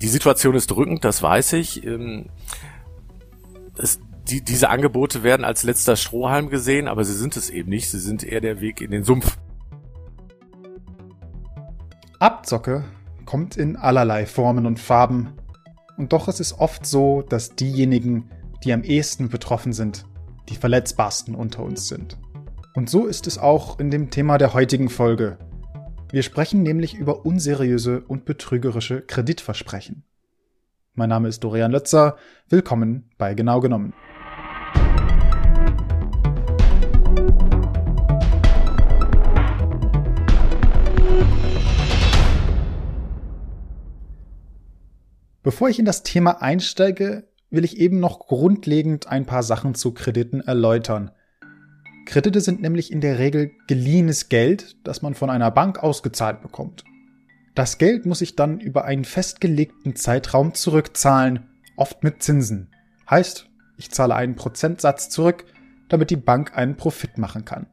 Die Situation ist drückend, das weiß ich. Ähm, es, die, diese Angebote werden als letzter Strohhalm gesehen, aber sie sind es eben nicht. Sie sind eher der Weg in den Sumpf. Abzocke kommt in allerlei Formen und Farben. Und doch ist es oft so, dass diejenigen, die am ehesten betroffen sind, die verletzbarsten unter uns sind. Und so ist es auch in dem Thema der heutigen Folge. Wir sprechen nämlich über unseriöse und betrügerische Kreditversprechen. Mein Name ist Dorian Lötzer. Willkommen bei Genau genommen. Bevor ich in das Thema einsteige, will ich eben noch grundlegend ein paar Sachen zu Krediten erläutern. Kredite sind nämlich in der Regel geliehenes Geld, das man von einer Bank ausgezahlt bekommt. Das Geld muss ich dann über einen festgelegten Zeitraum zurückzahlen, oft mit Zinsen. Heißt, ich zahle einen Prozentsatz zurück, damit die Bank einen Profit machen kann.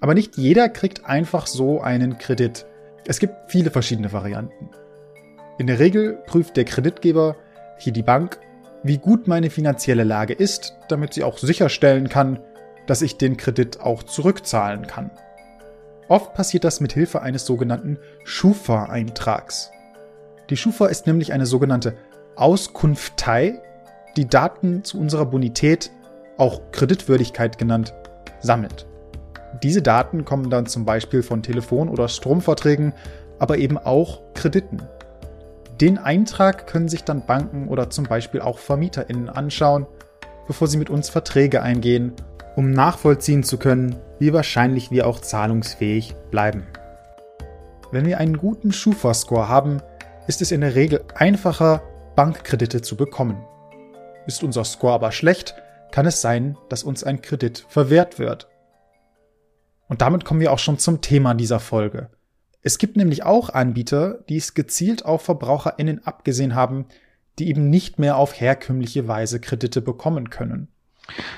Aber nicht jeder kriegt einfach so einen Kredit. Es gibt viele verschiedene Varianten. In der Regel prüft der Kreditgeber, hier die Bank, wie gut meine finanzielle Lage ist, damit sie auch sicherstellen kann, dass ich den Kredit auch zurückzahlen kann. Oft passiert das mit Hilfe eines sogenannten Schufa-Eintrags. Die Schufa ist nämlich eine sogenannte Auskunftei, die Daten zu unserer Bonität, auch Kreditwürdigkeit genannt, sammelt. Diese Daten kommen dann zum Beispiel von Telefon- oder Stromverträgen, aber eben auch Krediten. Den Eintrag können sich dann Banken oder zum Beispiel auch VermieterInnen anschauen, bevor sie mit uns Verträge eingehen, um nachvollziehen zu können, wie wahrscheinlich wir auch zahlungsfähig bleiben. Wenn wir einen guten Schufa-Score haben, ist es in der Regel einfacher, Bankkredite zu bekommen. Ist unser Score aber schlecht, kann es sein, dass uns ein Kredit verwehrt wird. Und damit kommen wir auch schon zum Thema dieser Folge. Es gibt nämlich auch Anbieter, die es gezielt auf VerbraucherInnen abgesehen haben, die eben nicht mehr auf herkömmliche Weise Kredite bekommen können.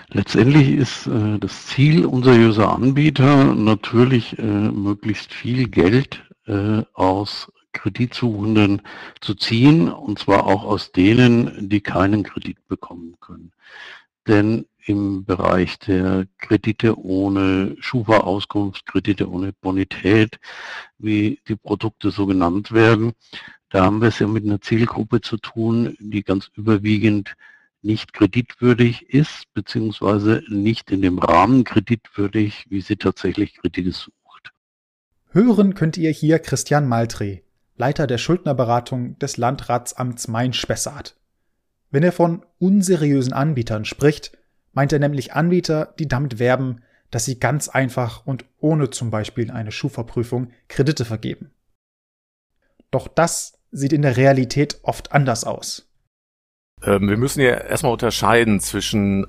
Letztendlich ist äh, das Ziel unseriöser Anbieter natürlich äh, möglichst viel Geld äh, aus Kreditsuchenden zu ziehen, und zwar auch aus denen, die keinen Kredit bekommen können. Denn im Bereich der Kredite ohne Schufa-Auskunft, Kredite ohne Bonität, wie die Produkte so genannt werden. Da haben wir es ja mit einer Zielgruppe zu tun, die ganz überwiegend nicht kreditwürdig ist, beziehungsweise nicht in dem Rahmen kreditwürdig, wie sie tatsächlich Kredite sucht. Hören könnt ihr hier Christian Maltre, Leiter der Schuldnerberatung des Landratsamts Main-Spessart. Wenn er von unseriösen Anbietern spricht, meint er nämlich Anbieter, die damit werben, dass sie ganz einfach und ohne zum Beispiel eine Schufa-Prüfung Kredite vergeben. Doch das sieht in der Realität oft anders aus. Ähm, wir müssen ja erstmal unterscheiden zwischen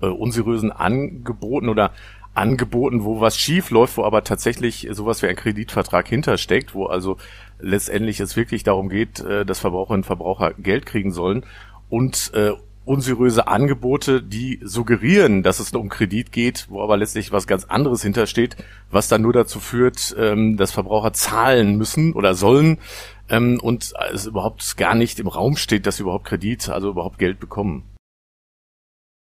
äh, unseriösen Angeboten oder Angeboten, wo was schief läuft, wo aber tatsächlich sowas wie ein Kreditvertrag hintersteckt, wo also letztendlich es wirklich darum geht, äh, dass Verbraucherinnen und Verbraucher Geld kriegen sollen. Und äh, unseriöse Angebote, die suggerieren, dass es um Kredit geht, wo aber letztlich was ganz anderes hintersteht, was dann nur dazu führt, ähm, dass Verbraucher zahlen müssen oder sollen ähm, und es überhaupt gar nicht im Raum steht, dass sie überhaupt Kredit, also überhaupt Geld bekommen.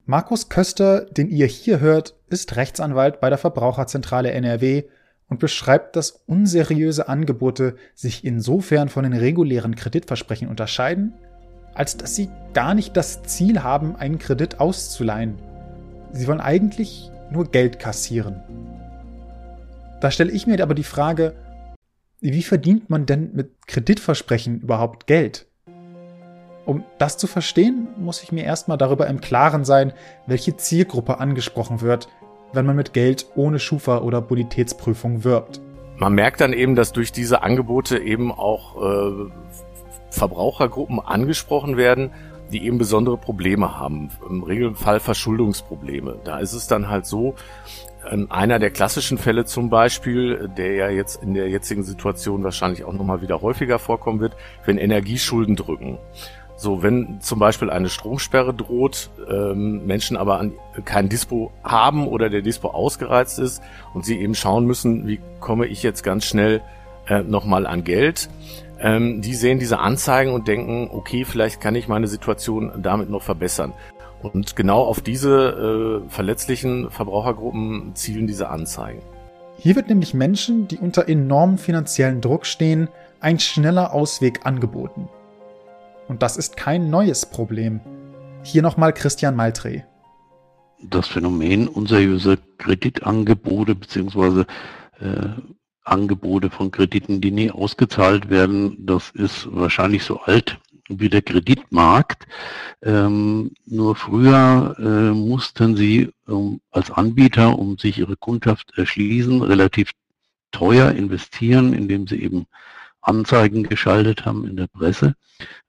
Markus Köster, den ihr hier hört, ist Rechtsanwalt bei der Verbraucherzentrale NRW und beschreibt, dass unseriöse Angebote sich insofern von den regulären Kreditversprechen unterscheiden, als dass sie gar nicht das Ziel haben, einen Kredit auszuleihen. Sie wollen eigentlich nur Geld kassieren. Da stelle ich mir aber die Frage, wie verdient man denn mit Kreditversprechen überhaupt Geld? Um das zu verstehen, muss ich mir erstmal darüber im Klaren sein, welche Zielgruppe angesprochen wird, wenn man mit Geld ohne Schufa oder Bonitätsprüfung wirbt. Man merkt dann eben, dass durch diese Angebote eben auch äh, Verbrauchergruppen angesprochen werden, die eben besondere Probleme haben. Im Regelfall Verschuldungsprobleme. Da ist es dann halt so, einer der klassischen Fälle zum Beispiel, der ja jetzt in der jetzigen Situation wahrscheinlich auch nochmal wieder häufiger vorkommen wird, wenn Energieschulden drücken. So, wenn zum Beispiel eine Stromsperre droht, ähm, Menschen aber an, kein Dispo haben oder der Dispo ausgereizt ist und sie eben schauen müssen, wie komme ich jetzt ganz schnell äh, nochmal an Geld, ähm, die sehen diese Anzeigen und denken, okay, vielleicht kann ich meine Situation damit noch verbessern. Und genau auf diese äh, verletzlichen Verbrauchergruppen zielen diese Anzeigen. Hier wird nämlich Menschen, die unter enormem finanziellen Druck stehen, ein schneller Ausweg angeboten. Und das ist kein neues Problem. Hier nochmal Christian Maltré. Das Phänomen unseriöser Kreditangebote bzw. Äh, Angebote von Krediten, die nie ausgezahlt werden, das ist wahrscheinlich so alt wie der Kreditmarkt. Ähm, nur früher äh, mussten sie ähm, als Anbieter, um sich ihre Kundschaft erschließen, relativ teuer investieren, indem sie eben Anzeigen geschaltet haben in der Presse,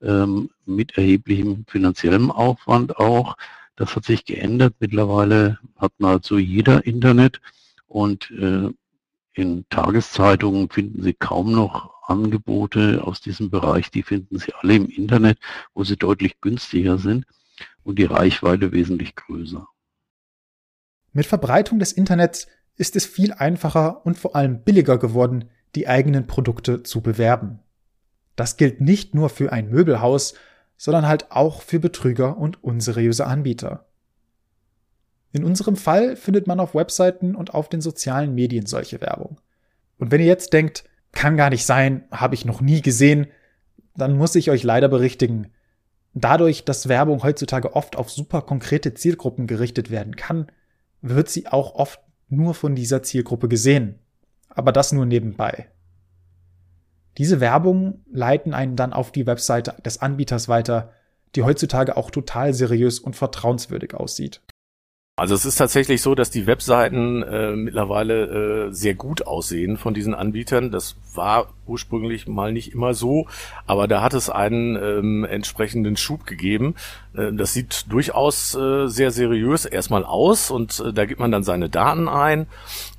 ähm, mit erheblichem finanziellem Aufwand auch. Das hat sich geändert. Mittlerweile hat nahezu jeder Internet und äh, in Tageszeitungen finden Sie kaum noch Angebote aus diesem Bereich. Die finden Sie alle im Internet, wo sie deutlich günstiger sind und die Reichweite wesentlich größer. Mit Verbreitung des Internets ist es viel einfacher und vor allem billiger geworden, die eigenen Produkte zu bewerben. Das gilt nicht nur für ein Möbelhaus, sondern halt auch für Betrüger und unseriöse Anbieter. In unserem Fall findet man auf Webseiten und auf den sozialen Medien solche Werbung. Und wenn ihr jetzt denkt, kann gar nicht sein, habe ich noch nie gesehen, dann muss ich euch leider berichtigen. Dadurch, dass Werbung heutzutage oft auf super konkrete Zielgruppen gerichtet werden kann, wird sie auch oft nur von dieser Zielgruppe gesehen. Aber das nur nebenbei. Diese Werbung leiten einen dann auf die Webseite des Anbieters weiter, die heutzutage auch total seriös und vertrauenswürdig aussieht. Also es ist tatsächlich so, dass die Webseiten äh, mittlerweile äh, sehr gut aussehen von diesen Anbietern. Das war ursprünglich mal nicht immer so, aber da hat es einen ähm, entsprechenden Schub gegeben. Äh, das sieht durchaus äh, sehr seriös erstmal aus und äh, da gibt man dann seine Daten ein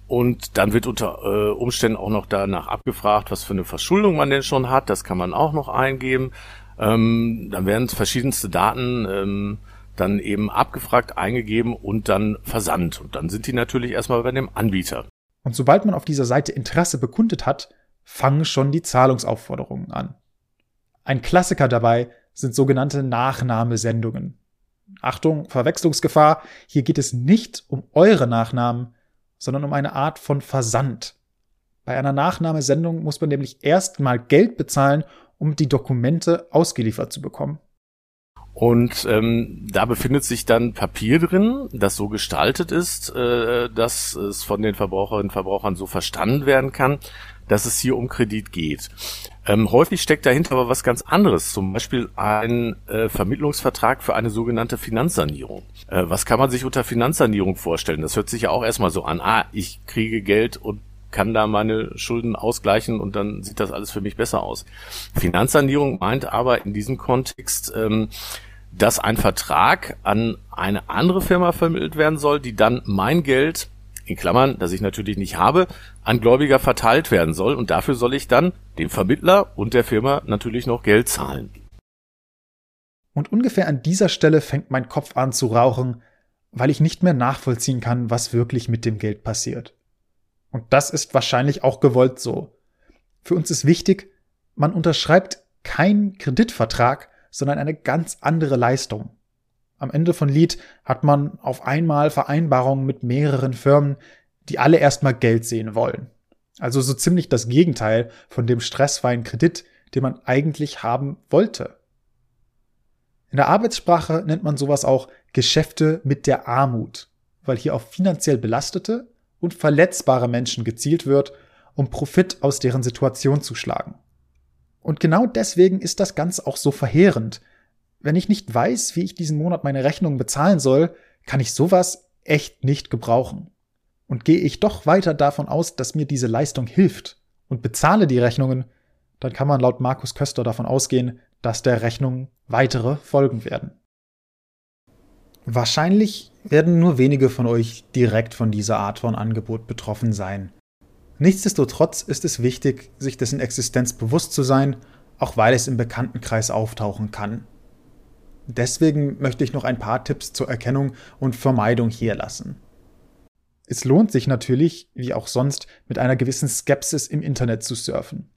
und dann wird unter äh, Umständen auch noch danach abgefragt, was für eine Verschuldung man denn schon hat. Das kann man auch noch eingeben. Ähm, dann werden verschiedenste Daten ähm, dann eben abgefragt, eingegeben und dann versandt. Und dann sind die natürlich erstmal bei dem Anbieter. Und sobald man auf dieser Seite Interesse bekundet hat, fangen schon die Zahlungsaufforderungen an. Ein Klassiker dabei sind sogenannte Nachnahmesendungen. Achtung, Verwechslungsgefahr, hier geht es nicht um eure Nachnamen, sondern um eine Art von Versand. Bei einer Nachnahmesendung muss man nämlich erstmal Geld bezahlen, um die Dokumente ausgeliefert zu bekommen. Und ähm, da befindet sich dann Papier drin, das so gestaltet ist, äh, dass es von den Verbraucherinnen und Verbrauchern so verstanden werden kann, dass es hier um Kredit geht. Ähm, häufig steckt dahinter aber was ganz anderes, zum Beispiel ein äh, Vermittlungsvertrag für eine sogenannte Finanzsanierung. Äh, was kann man sich unter Finanzsanierung vorstellen? Das hört sich ja auch erstmal so an, ah, ich kriege Geld und kann da meine Schulden ausgleichen und dann sieht das alles für mich besser aus. Finanzsanierung meint aber in diesem Kontext, ähm, dass ein Vertrag an eine andere Firma vermittelt werden soll, die dann mein Geld, in Klammern, das ich natürlich nicht habe, an Gläubiger verteilt werden soll und dafür soll ich dann dem Vermittler und der Firma natürlich noch Geld zahlen. Und ungefähr an dieser Stelle fängt mein Kopf an zu rauchen, weil ich nicht mehr nachvollziehen kann, was wirklich mit dem Geld passiert. Und das ist wahrscheinlich auch gewollt so. Für uns ist wichtig, man unterschreibt keinen Kreditvertrag, sondern eine ganz andere Leistung. Am Ende von Lied hat man auf einmal Vereinbarungen mit mehreren Firmen, die alle erstmal Geld sehen wollen. Also so ziemlich das Gegenteil von dem stressfreien Kredit, den man eigentlich haben wollte. In der Arbeitssprache nennt man sowas auch Geschäfte mit der Armut, weil hier auf finanziell belastete und verletzbare Menschen gezielt wird, um Profit aus deren Situation zu schlagen. Und genau deswegen ist das Ganze auch so verheerend. Wenn ich nicht weiß, wie ich diesen Monat meine Rechnungen bezahlen soll, kann ich sowas echt nicht gebrauchen. Und gehe ich doch weiter davon aus, dass mir diese Leistung hilft und bezahle die Rechnungen, dann kann man laut Markus Köster davon ausgehen, dass der Rechnung weitere folgen werden. Wahrscheinlich werden nur wenige von euch direkt von dieser Art von Angebot betroffen sein. Nichtsdestotrotz ist es wichtig, sich dessen Existenz bewusst zu sein, auch weil es im Bekanntenkreis auftauchen kann. Deswegen möchte ich noch ein paar Tipps zur Erkennung und Vermeidung hier lassen. Es lohnt sich natürlich, wie auch sonst, mit einer gewissen Skepsis im Internet zu surfen.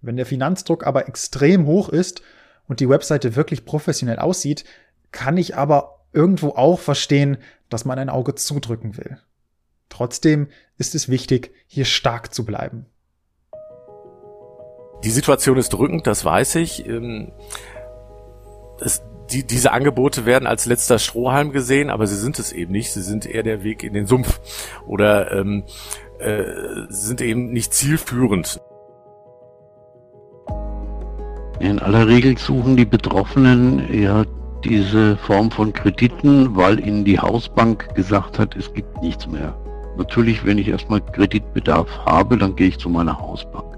Wenn der Finanzdruck aber extrem hoch ist und die Webseite wirklich professionell aussieht, kann ich aber irgendwo auch verstehen, dass man ein Auge zudrücken will. Trotzdem ist es wichtig, hier stark zu bleiben. Die Situation ist drückend, das weiß ich. Ähm, es, die, diese Angebote werden als letzter Strohhalm gesehen, aber sie sind es eben nicht. Sie sind eher der Weg in den Sumpf oder ähm, äh, sind eben nicht zielführend. In aller Regel suchen die Betroffenen ja diese Form von Krediten, weil ihnen die Hausbank gesagt hat, es gibt nichts mehr. Natürlich, wenn ich erstmal Kreditbedarf habe, dann gehe ich zu meiner Hausbank.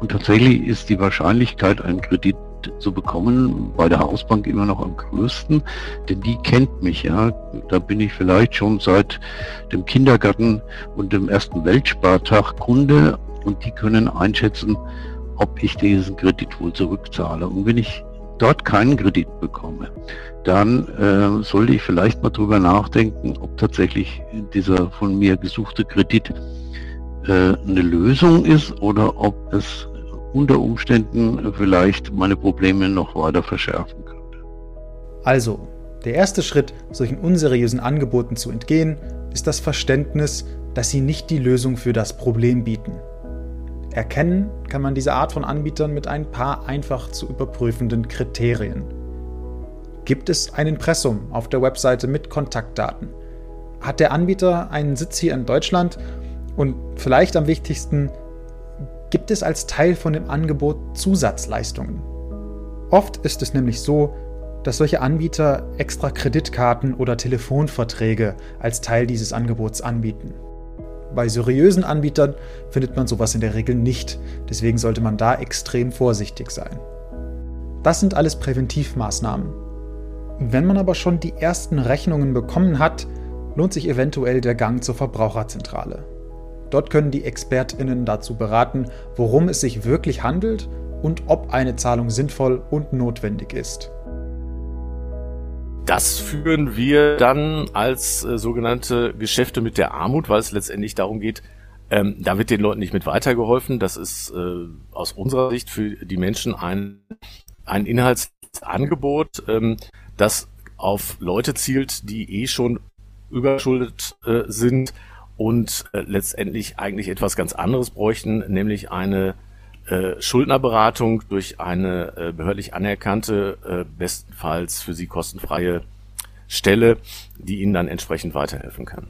Und tatsächlich ist die Wahrscheinlichkeit, einen Kredit zu bekommen, bei der Hausbank immer noch am größten, denn die kennt mich, ja. Da bin ich vielleicht schon seit dem Kindergarten und dem ersten Weltspartag Kunde und die können einschätzen, ob ich diesen Kredit wohl zurückzahle. Und wenn ich dort keinen Kredit bekomme, dann äh, sollte ich vielleicht mal drüber nachdenken, ob tatsächlich dieser von mir gesuchte Kredit äh, eine Lösung ist oder ob es unter Umständen vielleicht meine Probleme noch weiter verschärfen könnte. Also, der erste Schritt, solchen unseriösen Angeboten zu entgehen, ist das Verständnis, dass sie nicht die Lösung für das Problem bieten. Erkennen kann man diese Art von Anbietern mit ein paar einfach zu überprüfenden Kriterien. Gibt es ein Impressum auf der Webseite mit Kontaktdaten? Hat der Anbieter einen Sitz hier in Deutschland? Und vielleicht am wichtigsten, gibt es als Teil von dem Angebot Zusatzleistungen? Oft ist es nämlich so, dass solche Anbieter extra Kreditkarten oder Telefonverträge als Teil dieses Angebots anbieten. Bei seriösen Anbietern findet man sowas in der Regel nicht, deswegen sollte man da extrem vorsichtig sein. Das sind alles Präventivmaßnahmen. Wenn man aber schon die ersten Rechnungen bekommen hat, lohnt sich eventuell der Gang zur Verbraucherzentrale. Dort können die Expertinnen dazu beraten, worum es sich wirklich handelt und ob eine Zahlung sinnvoll und notwendig ist. Das führen wir dann als äh, sogenannte Geschäfte mit der Armut, weil es letztendlich darum geht, ähm, da wird den Leuten nicht mit weitergeholfen. Das ist äh, aus unserer Sicht für die Menschen ein, ein Inhaltsangebot, ähm, das auf Leute zielt, die eh schon überschuldet äh, sind und äh, letztendlich eigentlich etwas ganz anderes bräuchten, nämlich eine äh, Schuldnerberatung durch eine äh, behördlich anerkannte, äh, bestenfalls für sie kostenfreie Stelle, die ihnen dann entsprechend weiterhelfen kann.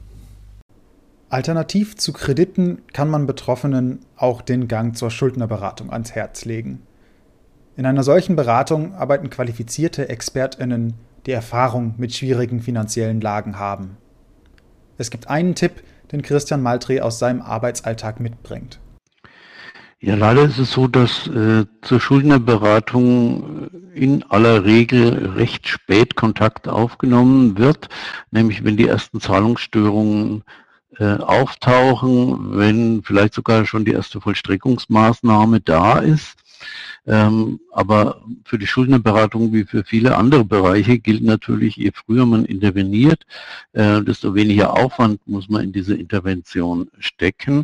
Alternativ zu Krediten kann man Betroffenen auch den Gang zur Schuldnerberatung ans Herz legen. In einer solchen Beratung arbeiten qualifizierte Expertinnen, die Erfahrung mit schwierigen finanziellen Lagen haben. Es gibt einen Tipp, den Christian Maltré aus seinem Arbeitsalltag mitbringt. Ja, leider ist es so, dass äh, zur Schuldnerberatung äh, in aller Regel recht spät Kontakt aufgenommen wird, nämlich wenn die ersten Zahlungsstörungen äh, auftauchen, wenn vielleicht sogar schon die erste Vollstreckungsmaßnahme da ist. Ähm, aber für die Schuldnerberatung wie für viele andere Bereiche gilt natürlich, je früher man interveniert, äh, desto weniger Aufwand muss man in diese Intervention stecken.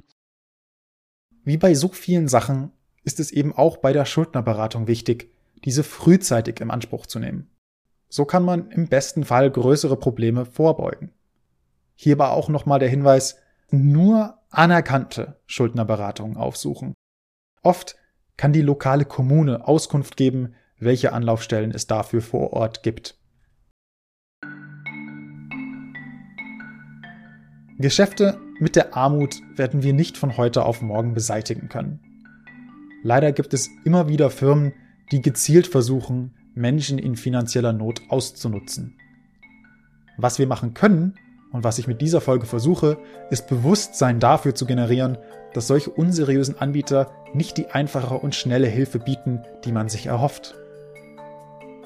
Wie bei so vielen Sachen ist es eben auch bei der Schuldnerberatung wichtig, diese frühzeitig im Anspruch zu nehmen. So kann man im besten Fall größere Probleme vorbeugen. Hierbei auch nochmal der Hinweis, nur anerkannte Schuldnerberatungen aufsuchen. Oft kann die lokale Kommune Auskunft geben, welche Anlaufstellen es dafür vor Ort gibt. Geschäfte mit der Armut werden wir nicht von heute auf morgen beseitigen können. Leider gibt es immer wieder Firmen, die gezielt versuchen, Menschen in finanzieller Not auszunutzen. Was wir machen können und was ich mit dieser Folge versuche, ist Bewusstsein dafür zu generieren, dass solche unseriösen Anbieter nicht die einfache und schnelle Hilfe bieten, die man sich erhofft.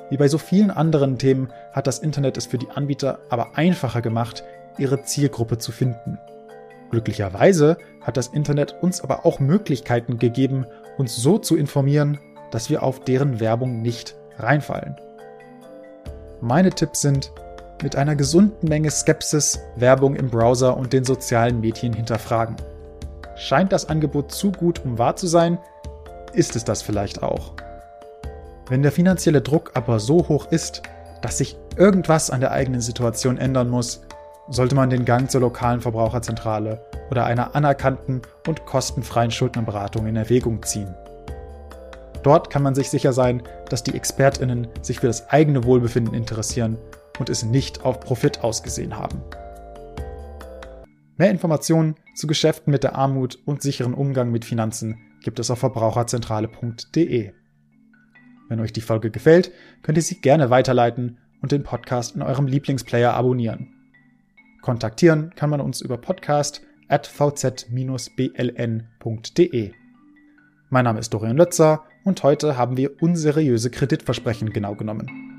Wie bei so vielen anderen Themen hat das Internet es für die Anbieter aber einfacher gemacht, ihre Zielgruppe zu finden. Glücklicherweise hat das Internet uns aber auch Möglichkeiten gegeben, uns so zu informieren, dass wir auf deren Werbung nicht reinfallen. Meine Tipps sind, mit einer gesunden Menge Skepsis Werbung im Browser und den sozialen Medien hinterfragen. Scheint das Angebot zu gut, um wahr zu sein? ist es das vielleicht auch. Wenn der finanzielle Druck aber so hoch ist, dass sich irgendwas an der eigenen Situation ändern muss, sollte man den Gang zur lokalen Verbraucherzentrale oder einer anerkannten und kostenfreien Schuldnerberatung in Erwägung ziehen. Dort kann man sich sicher sein, dass die Expertinnen sich für das eigene Wohlbefinden interessieren und es nicht auf Profit ausgesehen haben. Mehr Informationen zu Geschäften mit der Armut und sicheren Umgang mit Finanzen gibt es auf verbraucherzentrale.de. Wenn euch die Folge gefällt, könnt ihr sie gerne weiterleiten und den Podcast in eurem Lieblingsplayer abonnieren. Kontaktieren kann man uns über podcast.vz-bln.de. Mein Name ist Dorian Lötzer und heute haben wir unseriöse Kreditversprechen genau genommen.